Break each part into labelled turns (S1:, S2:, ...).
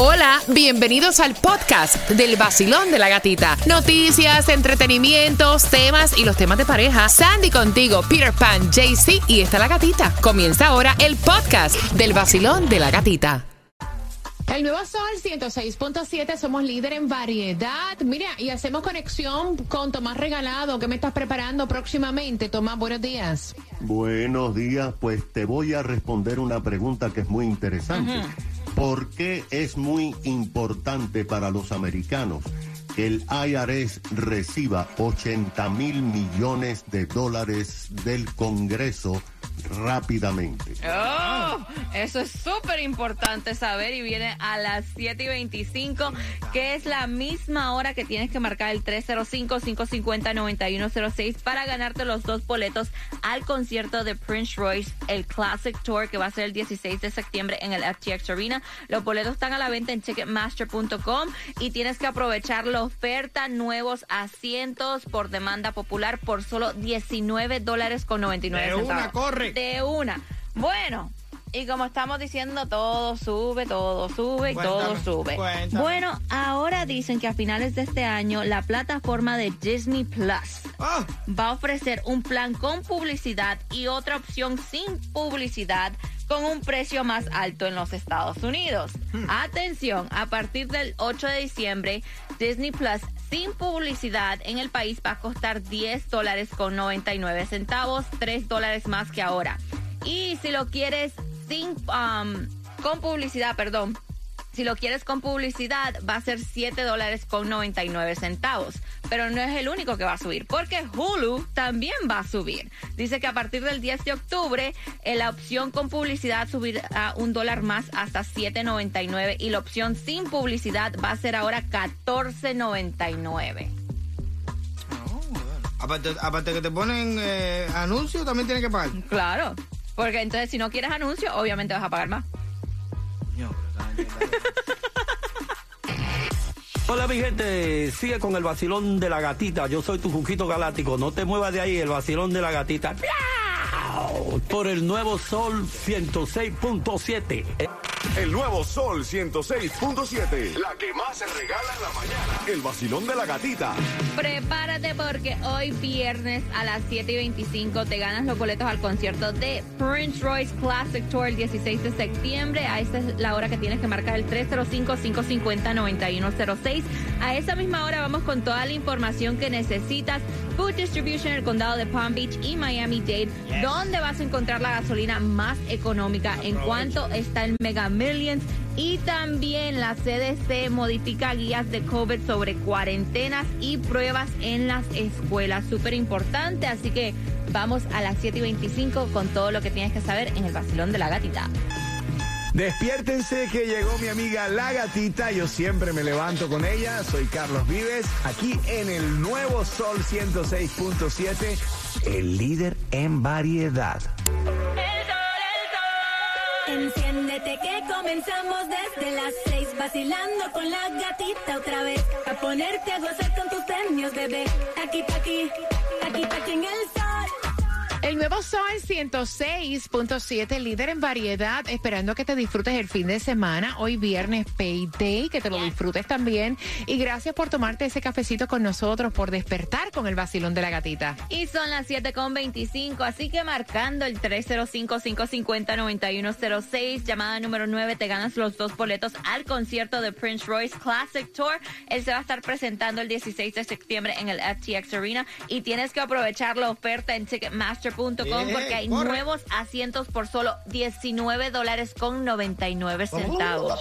S1: Hola, bienvenidos al podcast del vacilón de la gatita. Noticias, entretenimientos, temas y los temas de pareja. Sandy contigo, Peter Pan, JC y está la gatita. Comienza ahora el podcast del vacilón de la gatita. El nuevo Sol 106.7, somos líder en variedad. Mira, y hacemos conexión con Tomás Regalado, que me estás preparando próximamente. Tomás, buenos días.
S2: Buenos días, pues te voy a responder una pregunta que es muy interesante. ¿Por qué es muy importante para los americanos que el IRS reciba 80 mil millones de dólares del Congreso rápidamente?
S3: Oh, eso es súper importante saber y viene a las 7 y 25, que es la misma hora que tienes que marcar el 305-550-9106 para ganarte los dos boletos al concierto de Prince Royce, el Classic Tour, que va a ser el 16 de septiembre en el FTX Arena. Los boletos están a la venta en Ticketmaster.com y tienes que aprovechar la oferta nuevos asientos por demanda popular por solo 19 dólares con 99
S4: De
S3: centavos.
S4: una, corre.
S3: De una. Bueno, y como estamos diciendo, todo sube, todo sube y todo sube.
S4: cuéntame.
S3: Bueno, ahora dicen que a finales de este año la plataforma de Disney Plus
S4: Ah,
S3: va a ofrecer un plan con publicidad y otra opción sin publicidad con un precio más alto en los Estados Unidos. Atención, a partir del 8 de diciembre, Disney Plus sin publicidad en el país va a costar 10 dólares con 99 centavos, 3 dólares más que ahora. Y si lo quieres sin, um, con publicidad, perdón, si lo quieres con publicidad, va a ser 7 dólares con 99 centavos. Pero no es el único que va a subir, porque Hulu también va a subir. Dice que a partir del 10 de octubre, eh, la opción con publicidad subirá un dólar más hasta 7.99 y la opción sin publicidad va a ser ahora 14.99.
S4: aparte, aparte que te ponen eh, anuncios, también tienes que pagar.
S3: Claro, porque entonces si no quieres anuncio, obviamente vas a pagar más.
S5: Hola mi gente, sigue con el vacilón de la gatita. Yo soy tu Juquito Galáctico. No te muevas de ahí, el vacilón de la gatita. Por el nuevo Sol 106.7.
S6: El nuevo Sol 106.7. La que más se regala en la mañana. El vacilón de la gatita.
S3: Prepárate porque hoy viernes a las 7 y 25 te ganas los boletos al concierto de Prince Royce Classic Tour el 16 de septiembre. A esta es la hora que tienes que marcar el 305-550-9106. A esa misma hora vamos con toda la información que necesitas. Food Distribution en el condado de Palm Beach y Miami-Dade, donde vas a encontrar la gasolina más económica en cuanto está el Mega Millions. Y también la CDC modifica guías de COVID sobre cuarentenas y pruebas en las escuelas. Súper importante, así que vamos a las 7 y 25 con todo lo que tienes que saber en el vacilón de la gatita.
S7: Despiértense que llegó mi amiga La Gatita. Yo siempre me levanto con ella. Soy Carlos Vives, aquí en el nuevo Sol 106.7, el líder en variedad.
S8: Que comenzamos desde las seis vacilando con la gatita otra vez. A ponerte a gozar con tus premios, bebé. Aquí, aquí, aquí, aquí en el.
S1: El nuevo Sol 106.7, líder en variedad, esperando que te disfrutes el fin de semana. Hoy viernes Payday, que te lo disfrutes también. Y gracias por tomarte ese cafecito con nosotros, por despertar con el vacilón de la gatita.
S3: Y son las 7.25, así que marcando el 305-550-9106, llamada número 9, te ganas los dos boletos al concierto de Prince Royce Classic Tour. Él se va a estar presentando el 16 de septiembre en el FTX Arena y tienes que aprovechar la oferta en Ticketmaster.com
S4: Bien,
S3: porque hay
S4: corre.
S3: nuevos asientos por solo 19 dólares con 99 centavos.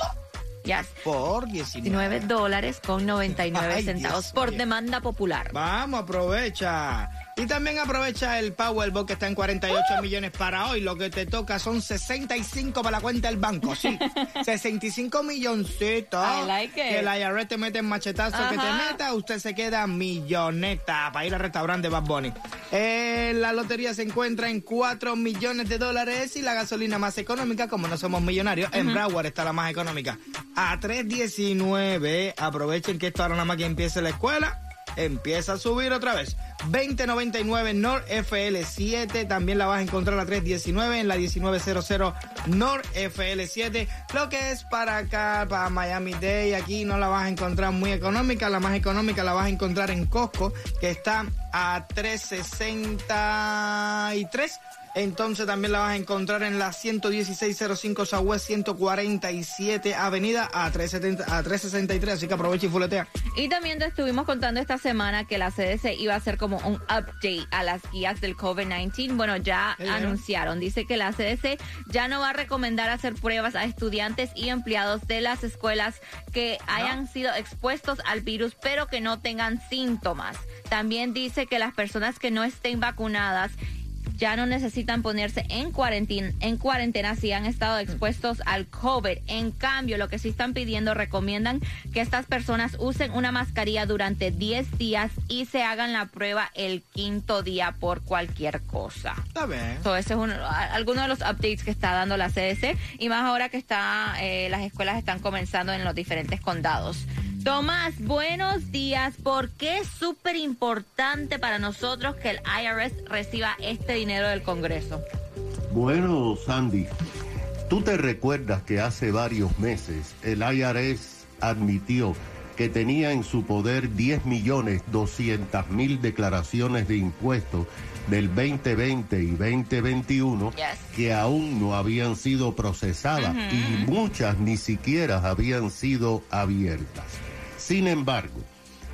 S3: Yes.
S4: Por 19.
S3: 19 dólares con 99
S4: Ay,
S3: centavos
S4: Dios
S3: por demanda popular.
S4: Vamos, aprovecha. Y también aprovecha el Powerball que está en 48 millones para hoy. Lo que te toca son 65 para la cuenta del banco, sí. 65 milloncitos.
S3: I like it.
S4: Que el IRS te mete en machetazo que te meta, usted se queda milloneta para ir al restaurante Bad Bunny. Eh, la lotería se encuentra en 4 millones de dólares y la gasolina más económica, como no somos millonarios, en Broward está la más económica. A 3.19, aprovechen que esto ahora nada más que empiece la escuela, empieza a subir otra vez. 2099 North FL7. También la vas a encontrar a 319 en la 1900 North FL7. Lo que es para acá, para Miami Day, aquí no la vas a encontrar muy económica. La más económica la vas a encontrar en Costco, que está a 363. Entonces también la vas a encontrar en la 11605 Southwest 147 Avenida a 370, a 363, así que aprovecha y fuletea.
S3: Y también te estuvimos contando esta semana que la CDC iba a hacer como un update a las guías del COVID-19. Bueno, ya
S4: bien.
S3: anunciaron. Dice que la CDC ya no va a recomendar hacer pruebas a estudiantes y empleados de las escuelas que hayan sido expuestos al virus, pero que no tengan síntomas. También dice que las personas que no estén vacunadas ya no necesitan ponerse en cuarentena, en cuarentena si han estado expuestos al COVID. En cambio, lo que sí están pidiendo, recomiendan que estas personas usen una mascarilla durante 10 días y se hagan la prueba el quinto día por cualquier cosa.
S4: Está bien.
S3: So, ese es uno, alguno de los updates que está dando la CDC y más ahora que está eh, las escuelas están comenzando en los diferentes condados. Tomás, buenos días. ¿Por qué es súper importante para nosotros que el IRS reciba este dinero del Congreso?
S2: Bueno, Sandy, tú te recuerdas que hace varios meses el IRS admitió que tenía en su poder 10 millones 200 mil declaraciones de impuestos del 2020 y 2021
S3: Yes.
S2: que aún no habían sido procesadas y muchas ni siquiera habían sido abiertas. Sin embargo,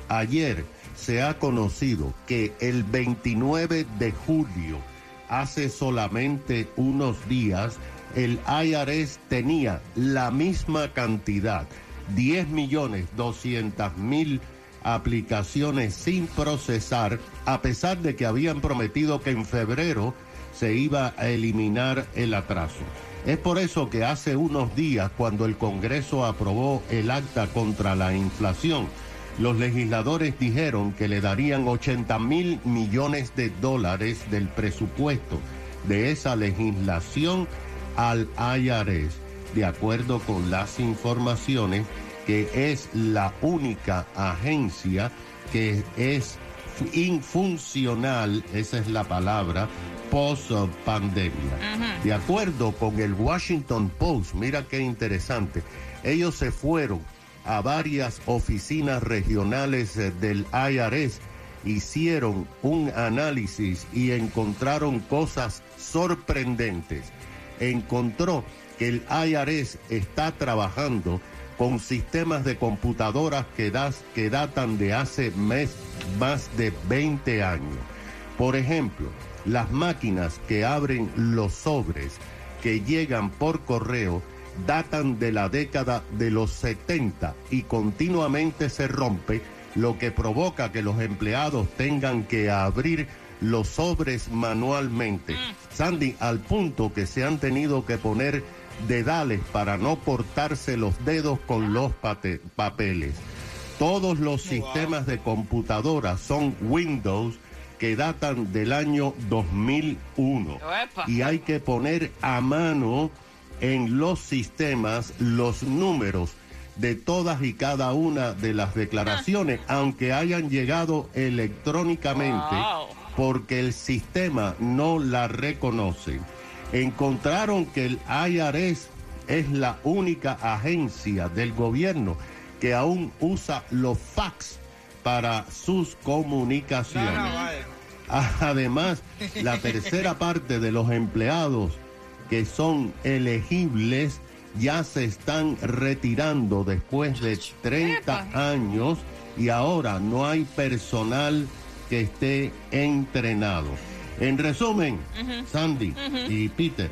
S2: ayer se ha conocido que el 29 de julio, hace solamente unos días, el IRS tenía la misma cantidad, 10 millones 200 mil aplicaciones sin procesar, a pesar de que habían prometido que en febrero se iba a eliminar el atraso. Es por eso que hace unos días, cuando el Congreso aprobó el acta contra la inflación, los legisladores dijeron que le darían 80 mil millones de dólares del presupuesto de esa legislación al IRS, de acuerdo con las informaciones que es la única agencia que es infuncional, esa es la palabra, post pandemia. De acuerdo con el Washington Post, mira qué interesante, ellos se fueron a varias oficinas regionales eh, del IRS, hicieron un análisis y encontraron cosas sorprendentes. Encontró que el IRS está trabajando con sistemas de computadoras que, das- que datan de hace mes, más de 20 años. Por ejemplo, las máquinas que abren los sobres que llegan por correo datan de la década de los 70 y continuamente se rompe, lo que provoca que los empleados tengan que abrir los sobres manualmente. Sandy, al punto que se han tenido que poner dedales para no cortarse los dedos con los papeles. Todos los sistemas de computadora son Windows que datan del año 2001
S3: Uepa.
S2: y hay que poner a mano en los sistemas los números de todas y cada una de las declaraciones, aunque hayan llegado electrónicamente, porque el sistema no la reconoce. Encontraron que el IRS es la única agencia del gobierno que aún usa los fax para sus comunicaciones. Además, la tercera parte de los empleados que son elegibles ya se están retirando después de 30 años y ahora no hay personal que esté entrenado. En resumen, Sandy y Peter,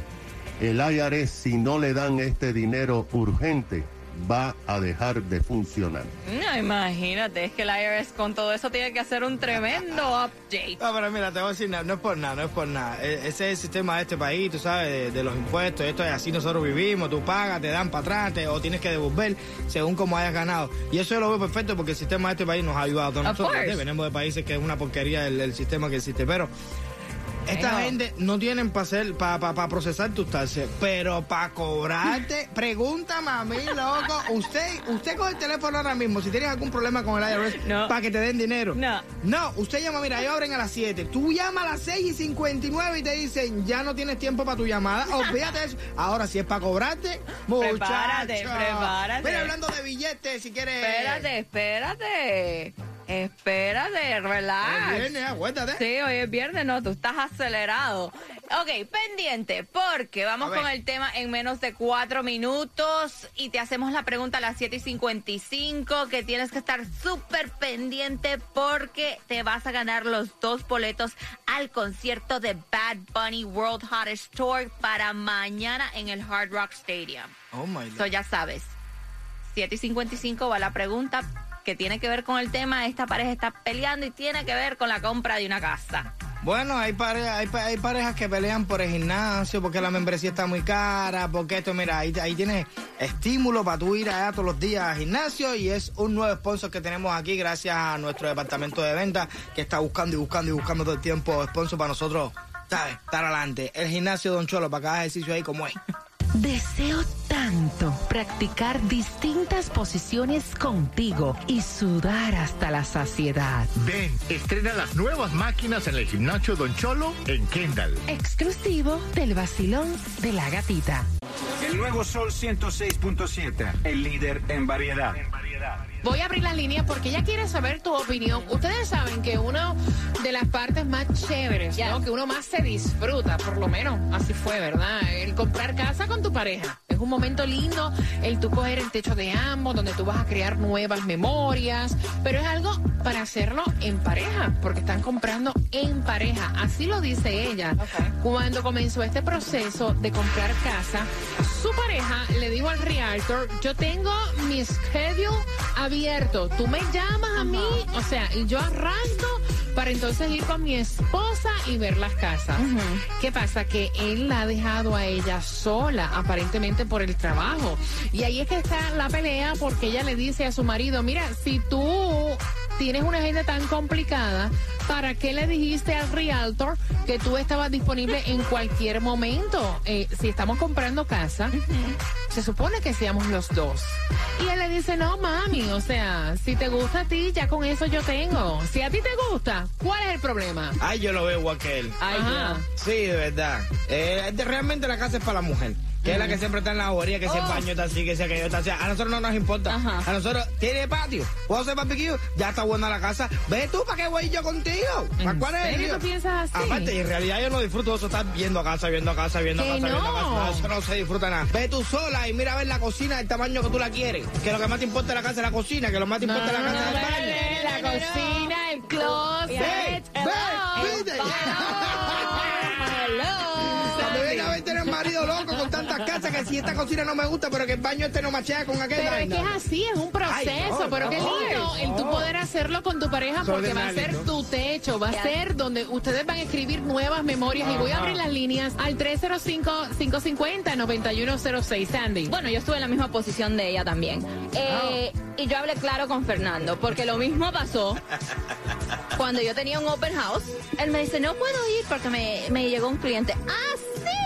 S2: el IRS si no le dan este dinero urgente va a dejar de funcionar.
S3: No, imagínate, es que el IRS con todo eso tiene que hacer un tremendo update.
S4: No, pero mira, te voy a decir, no, no es por nada, no es por nada. E- Ese es el sistema de este país, tú sabes, de, de los impuestos. Esto es así, nosotros vivimos, tú pagas, te dan para atrás, te- o tienes que devolver según como hayas ganado. Y eso yo lo veo perfecto porque el sistema de este país nos ha ayudado a todos
S3: Of
S4: nosotros. Venimos de países que es una porquería el, el sistema que existe. Pero Esta gente no tienen para hacer, para pa, pa procesar tus taxes, pero para cobrarte, pregúntame a mí, loco. Usted, usted coge el teléfono ahora mismo, si tienes algún problema con el IRS,
S3: No.
S4: para que te den dinero.
S3: No.
S4: No, usted llama, mira, ellos abren a las 7. Tú llamas a las 6 y 59 y te dicen, ya no tienes tiempo para tu llamada. Olvídate de eso. Ahora, si es para cobrarte, muchacho.
S3: Prepárate, prepárate.
S4: Mira, hablando de billetes, si quieres.
S3: Espérate, espérate. Espérate, relax.
S4: Es viernes, acuérdate.
S3: Sí, hoy es viernes, no, tú estás acelerado. Ok, pendiente, porque vamos con el tema en menos de cuatro minutos y te hacemos la pregunta a las 7 y 55, que tienes que estar súper pendiente porque te vas a ganar los dos boletos al concierto de Bad Bunny World Hottest Tour para mañana en el Hard Rock Stadium.
S4: Oh my
S3: So
S4: God.
S3: ya sabes. 7 y 55 va la pregunta que tiene que ver con el tema. Esta pareja está peleando y tiene que ver con la compra de una casa.
S4: Bueno, hay, pare- hay, hay parejas que pelean por el gimnasio, porque la membresía está muy cara, porque esto, mira, ahí, ahí tienes estímulo para tú ir allá todos los días al gimnasio y es un nuevo sponsor que tenemos aquí gracias a nuestro departamento de ventas que está buscando y buscando y buscando todo el tiempo sponsor para nosotros, ¿sabes? Estar adelante. El gimnasio Don Cholo, para hagas ejercicio ahí como es.
S1: Deseo tanto practicar distintas posiciones contigo y sudar hasta la saciedad.
S9: Ven, estrena las nuevas máquinas en el gimnasio Don Cholo en Kendall.
S1: Exclusivo del vacilón de la gatita.
S10: El nuevo Sol 106.7, el líder en variedad.
S1: Voy a abrir las líneas porque ella quiere saber tu opinión. Ustedes saben que una de las partes más chéveres, ¿no? que uno más se disfruta, por lo menos así fue, ¿verdad? El comprar casa con tu pareja. Un momento lindo el tú coger el techo de ambos, donde tú vas a crear nuevas memorias, pero es algo para hacerlo en pareja, porque están comprando en pareja. Así lo dice ella. Cuando comenzó este proceso de comprar casa, su pareja le dijo al realtor, yo tengo mi schedule abierto, tú me llamas a mí, o sea, y yo arranco para entonces ir con mi esposa y ver las casas. ¿Qué pasa? Que él la ha dejado a ella sola, aparentemente por el trabajo. Y ahí es que está la pelea porque ella le dice a su marido, mira, si tú tienes una agenda tan complicada, ¿para qué le dijiste al realtor que tú estabas disponible en cualquier momento? Eh, si estamos comprando casa, se supone que seamos los dos. Y él le dice, no, mami, o sea, si te gusta a ti, ya con eso yo tengo. Si a ti te gusta, ¿cuál es el problema?
S4: Ay, yo lo veo igual que él.
S3: Ay,
S1: Ajá.
S4: Sí, de verdad. Eh, realmente la casa es para la mujer. Que es la que siempre está en la bobería, que si el
S3: Oh.
S4: baño está así, que sea que yo está así. A nosotros no nos importa.
S3: Ajá.
S4: A nosotros, tiene patio, puedo hacer barbecue, ya está buena la casa. Ve tú, ¿para qué voy yo contigo? ¿Para cuál es
S1: tú piensas así?
S4: Aparte, y en realidad yo no disfruto eso, estar viendo casa, viendo casa, viendo
S1: Que
S4: casa, viendo
S1: no.
S4: casa. No, eso no se disfruta nada. Ve tú sola y mira a ver la cocina del tamaño que tú la quieres. Que lo que más te importa de la casa es la cocina, que lo más te importa de la
S1: no,
S4: casa es el baño.
S1: la cocina, el closet.
S4: Ve, ve, loco con tantas casas que si esta cocina no me gusta, pero que el baño este no machea con aquel
S1: Pero es que es así, es un proceso,
S4: Ay, no,
S1: pero qué
S4: no,
S1: lindo el tú poder hacerlo con tu pareja porque va a ser tu techo, va a ser donde ustedes van a escribir nuevas memorias y voy a abrir las líneas al 305-550-9106, Sandy.
S3: Bueno, yo estuve en la misma posición de ella también. Eh, Y yo hablé claro con Fernando, porque lo mismo pasó cuando yo tenía un open house. Él me dice, no puedo ir porque me, me llegó un cliente. Ah,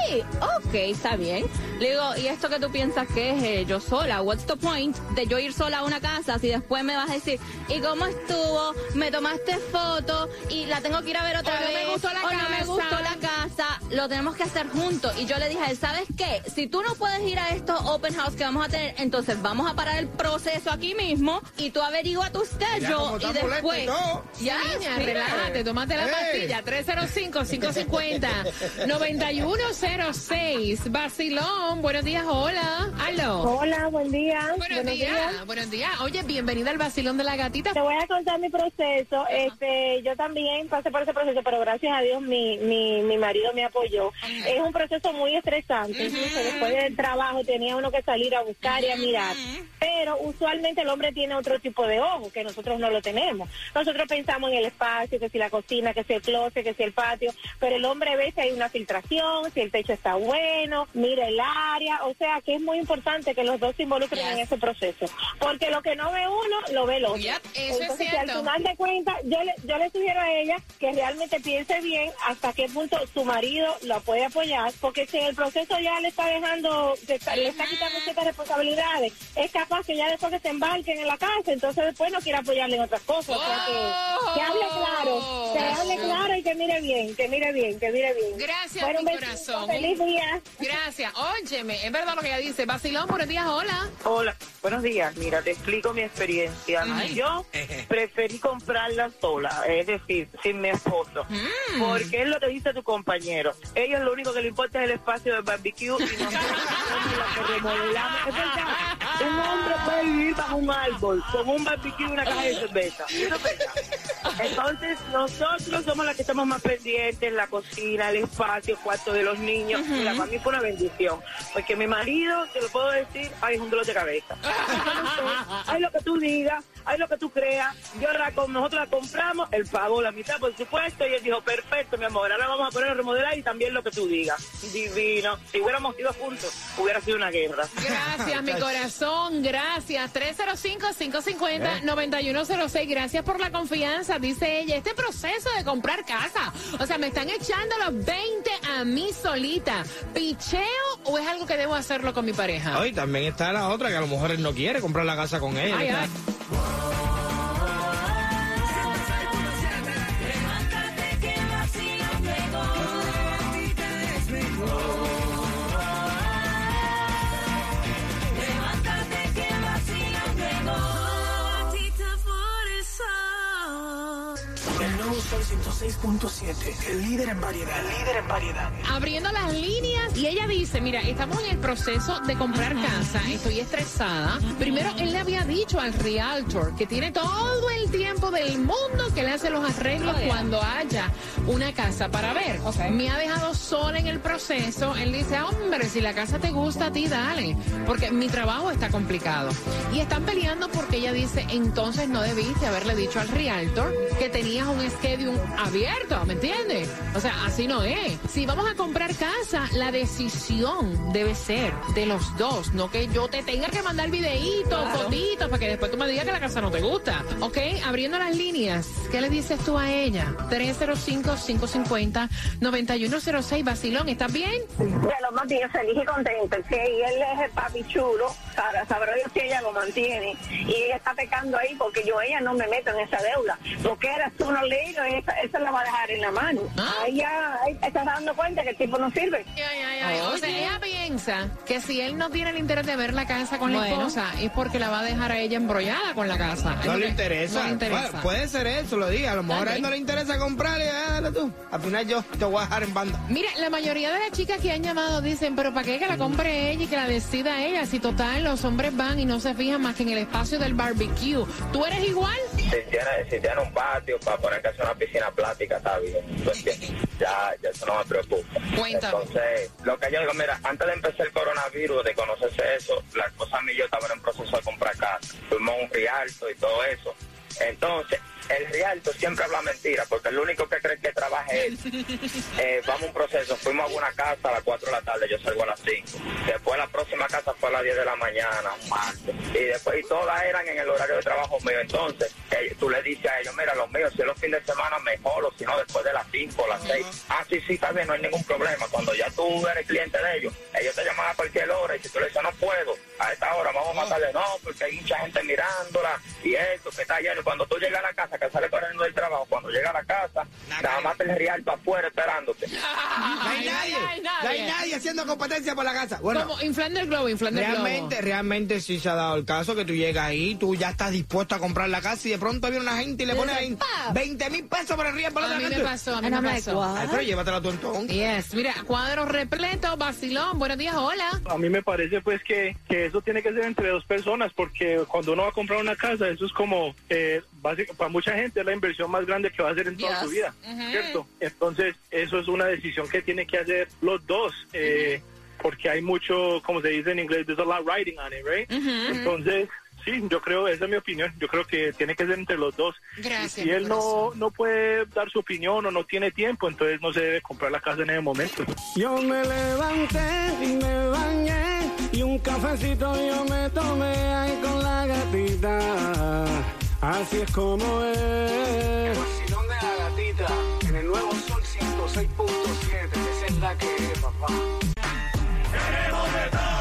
S3: sí, ok, está bien. Le digo, ¿y esto que tú piensas que es eh, yo sola? What's the point de yo ir sola a una casa si después me vas a decir, ¿y cómo estuvo? Me tomaste foto y la tengo que ir a ver otra
S1: O no me
S3: vez.
S1: gustó la
S3: o no me
S1: casa.
S3: gustó la casa, lo tenemos que hacer juntos. Y yo le dije a él, ¿sabes qué? Si tú no puedes ir a estos open house que vamos a tener, entonces vamos a parar el proceso aquí mismo y tú averigua tu
S4: cómo
S3: y
S4: molesto y
S3: después...
S4: todo.
S3: Ya,
S1: Niña,
S3: sí.
S1: relájate, tómate la pastilla. 305-550-9106. Vacilón, buenos días, hola. Aló.
S11: Hola, buen día.
S1: Buenos, días, buenos días. Oye, bienvenida al vacilón de la gatita.
S11: Te voy a contar mi proceso. Este, yo también pasé por ese proceso, pero gracias a Dios mi, mi, mi marido me apoyó. Es un proceso muy estresante. Incluso después del trabajo tenía uno que salir a buscar y a mirar. Pero usualmente el hombre tiene otro tipo de ojo que nosotros no lo tenemos. Nosotros pensamos en el espacio, que si la cocina, que si el closet, que si el patio, pero el hombre ve si hay una filtración, si el techo está bueno, mira el área, o sea que es muy importante que los dos se involucren en ese proceso, porque lo que no ve uno, lo ve el otro.
S1: eso es
S11: Entonces, si al final de cuentas, yo le, yo le sugiero a ella que realmente piense bien hasta qué punto su marido lo puede apoyar, porque si en el proceso ya le está dejando, está- le está quitando ciertas responsabilidades, es capaz que ya después que se embarquen en la casa, entonces después no quiere apoyarle en otras cosas. O sea que, que hable claro, que hable claro y que mire bien, que mire bien, que mire bien.
S1: Gracias,
S11: Bueno,
S1: mi
S11: besito,
S1: corazón.
S11: Feliz día.
S1: Gracias. Óyeme, es verdad lo que ella dice. Vacilón, buenos días, hola.
S12: Hola, buenos días. Mira, te explico mi experiencia.
S1: Ay.
S12: Yo preferí comprarla sola, es decir, sin mi esposo.
S1: Mm.
S12: Porque es lo que dice tu compañero. Ellos lo único que le importa es el espacio del barbecue y nosotros remodelamos. Es verdad, un hombre puede vivir bajo un árbol con un barbecue y una caja de cerveza. Entonces, nosotros somos las que estamos más pendientes, la cocina, el espacio, el cuarto de los niños. Mira, para mí fue una bendición. Porque mi marido, te lo puedo decir, ay, es un dolor de cabeza. Hay lo que tú digas, hay lo que tú creas. Yo la, nosotros la compramos, él pagó la mitad, por supuesto, y él dijo, perfecto, mi amor, ahora vamos a poner a remodelar y también lo que tú digas. Divino. Si hubiéramos ido juntos, hubiera sido una guerra.
S1: Gracias, mi corazón. Gracias. 305-550-9106. Gracias por la confianza, dice ella. Este proceso de comprar casa. O sea, me están echando los 20 a mí solita. ¿Picheo o es algo que debo hacerlo con mi pareja?
S4: Hoy también está la otra que a lo mejor él no quiere comprar la casa con ella.
S1: Ay,
S4: Está-
S1: ay.
S13: 106.7, el líder en variedad, el líder en variedad.
S1: abriendo las líneas y ella dice, mira, estamos en el proceso de comprar casa, estoy estresada. Primero, él le había dicho al realtor que tiene todo el tiempo del mundo que le hace los arreglos cuando haya una casa para ver. Me ha dejado sola en el proceso. Él dice, hombre, si la casa te gusta a ti, dale, porque mi trabajo está complicado. Y están peleando porque ella dice, entonces no debiste haberle dicho al realtor que tenías un schedule abierto, ¿me entiendes? O sea, así no es. Si vamos a comprar casa, la decisión debe ser de los dos, no que yo te tenga que mandar videitos, fotitos, para que después tú me digas que la casa no te gusta. ¿Ok? Abriendo las líneas, ¿qué le dices tú a ella? 305-550-9106, Basilón, ¿estás bien?
S11: De lo más bien feliz y contento, que él es el papi chulo, para saber Dios si ella lo mantiene. Y ella está pecando ahí porque yo ella no me meto en esa deuda. Lo que eras tú no leído, esa, esa la va a dejar en la mano. Ahí ya ahí te estás dando cuenta que el tipo no sirve.
S1: O sea, ella piensa que si él no tiene el interés de ver la casa con la
S4: Bueno.
S1: esposa es porque la va a dejar a ella embrollada con la casa.
S4: No le interesa.
S1: No le interesa.
S4: Bueno, puede ser eso, lo diga. A lo mejor a él no le interesa comprarle, ah, dale tú. Al final yo te voy a dejar en banda.
S1: Mira, la mayoría de las chicas que han llamado dicen, pero ¿para qué que la compre ella y que la decida ella? Si total, los hombres van y no se fijan más que en el espacio del barbecue. ¿Tú eres igual?
S14: Si tiene, si tiene un patio para poner que hacer una piscina plástica, está bien. ¿tú entiendes? Ya, ya eso no me preocupa.
S1: Cuéntame.
S14: Entonces, lo que yo digo, mira, antes de empezar el coronavirus, de conocerse eso, la esposa mía y yo estaban en proceso de comprar casa. Fuimos un rialto y todo eso. Entonces, el rialto siempre habla mentira, porque el único que cree Eh, vamos a un proceso, fuimos a una casa a las 4 de la tarde, yo salgo a las 5. Después la próxima casa fue a las 10 de la mañana, un martes. Y después, y todas eran en el horario de trabajo mío. Entonces, eh, tú le dices a ellos, mira, los míos, si es los fines de semana, mejor, o si no, después de las 5 o las 6. Ah, sí, sí, está bien, no hay ningún problema. Cuando ya tú eres cliente de ellos, ellos te llaman a cualquier hora y si tú le dices, no puedo, a esta hora vamos a matarle, no, porque hay mucha gente mirándola y esto, que está lleno. Cuando tú llegas a la casa, que sale corriendo del trabajo, cuando llega a la casa, nada más el rialto afuera esperándote.
S4: No hay nadie. No hay nadie haciendo competencia por la casa. Bueno,
S1: Como inflando el globo, inflando el globo.
S4: realmente, realmente sí se ha dado el caso que tú llegas ahí, tú ya estás dispuesto a comprar la casa y de pronto viene una gente y le pone ahí 20 mil pesos por el riesgo.
S1: A mí me pasó, a mí me pasó.
S4: Ay, pero llévatela tú entonces.
S1: Yes, mira, cuadro repleto, Basilón, buenos días, hola.
S15: A mí me parece pues que, que eso tiene que ser entre dos personas porque cuando uno va a comprar una casa eso es como eh, básico, para mucha gente es la inversión más grande que va a hacer en toda
S16: Yes.
S15: su vida,
S16: Ujú.
S15: ¿Cierto? Entonces eso es una decisión que tiene que hacer los dos eh, porque hay mucho, como se dice en inglés, there's a lot riding on it, right?
S16: Ujú.
S15: Entonces sí, yo creo, esa es mi opinión. Yo creo que tiene que ser entre los dos.
S1: Gracias,
S15: Y si él no, no puede dar su opinión o no tiene tiempo, entonces no se debe comprar la casa en ese momento.
S16: Yo me levanté y me bañé y un cafecito yo me tomé ahí con la gatita. Así es como es.
S13: El vacilón de la gatita el nuevo Sol 106.7. Esa es la que es, papá.
S16: Queremos de todo.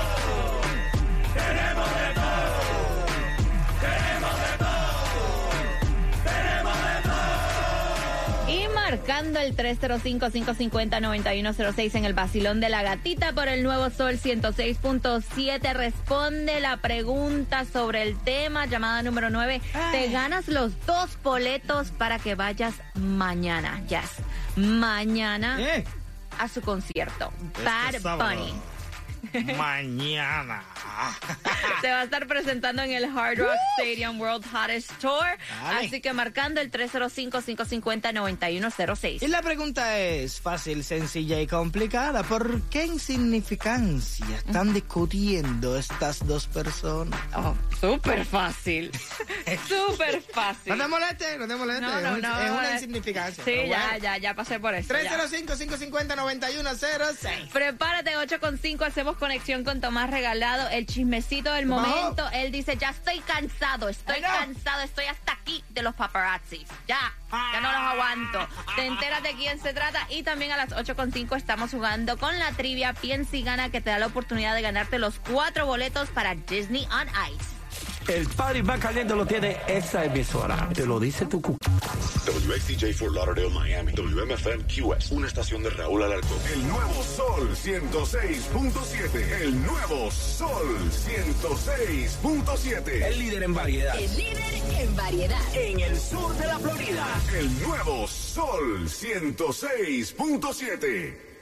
S3: Marcando el 305-550-9106 en el Basilón de la Gatita por el Nuevo Sol 106.7. Responde la pregunta sobre el tema, llamada número 9. Te ganas los dos boletos para que vayas mañana, yes. Mañana a su concierto. Bad
S4: sábado.
S3: Bunny.
S4: Mañana.
S3: Se va a estar presentando en el Hard Rock Stadium World Hottest Tour.
S4: Dale.
S3: Así que marcando el 305-550-9106.
S4: Y la pregunta es fácil, sencilla y complicada. ¿Por qué insignificancia están discutiendo estas dos personas?
S3: Oh, súper fácil. Súper fácil.
S4: No te molestes, no te molestes.
S3: No, no,
S4: es,
S3: no,
S4: es una insignificancia.
S3: Sí, ya, ya, ya pasé por eso. ya.
S4: 305-550-9106.
S3: Prepárate, 8 con 5, hacemos conexión con Tomás Regalado, el chismecito del momento. Él dice, ya estoy cansado, estoy cansado, estoy hasta aquí de los paparazzis. Ya, ya no los aguanto. Te enteras de quién se trata y también a las 8 con 5 estamos jugando con la trivia Piensa y Gana que te da la oportunidad de ganarte los cuatro boletos para Disney on Ice.
S5: El party más caliente lo tiene esa emisora. Te lo dice tu cu.
S6: WXDJ for Lauderdale, Miami. WMFM QS. Una estación de Raúl Alarcón. El nuevo Sol 106.7. El nuevo Sol 106.7.
S13: El líder en variedad.
S8: El líder en variedad.
S13: En el sur de la Florida.
S6: El nuevo Sol 106.7.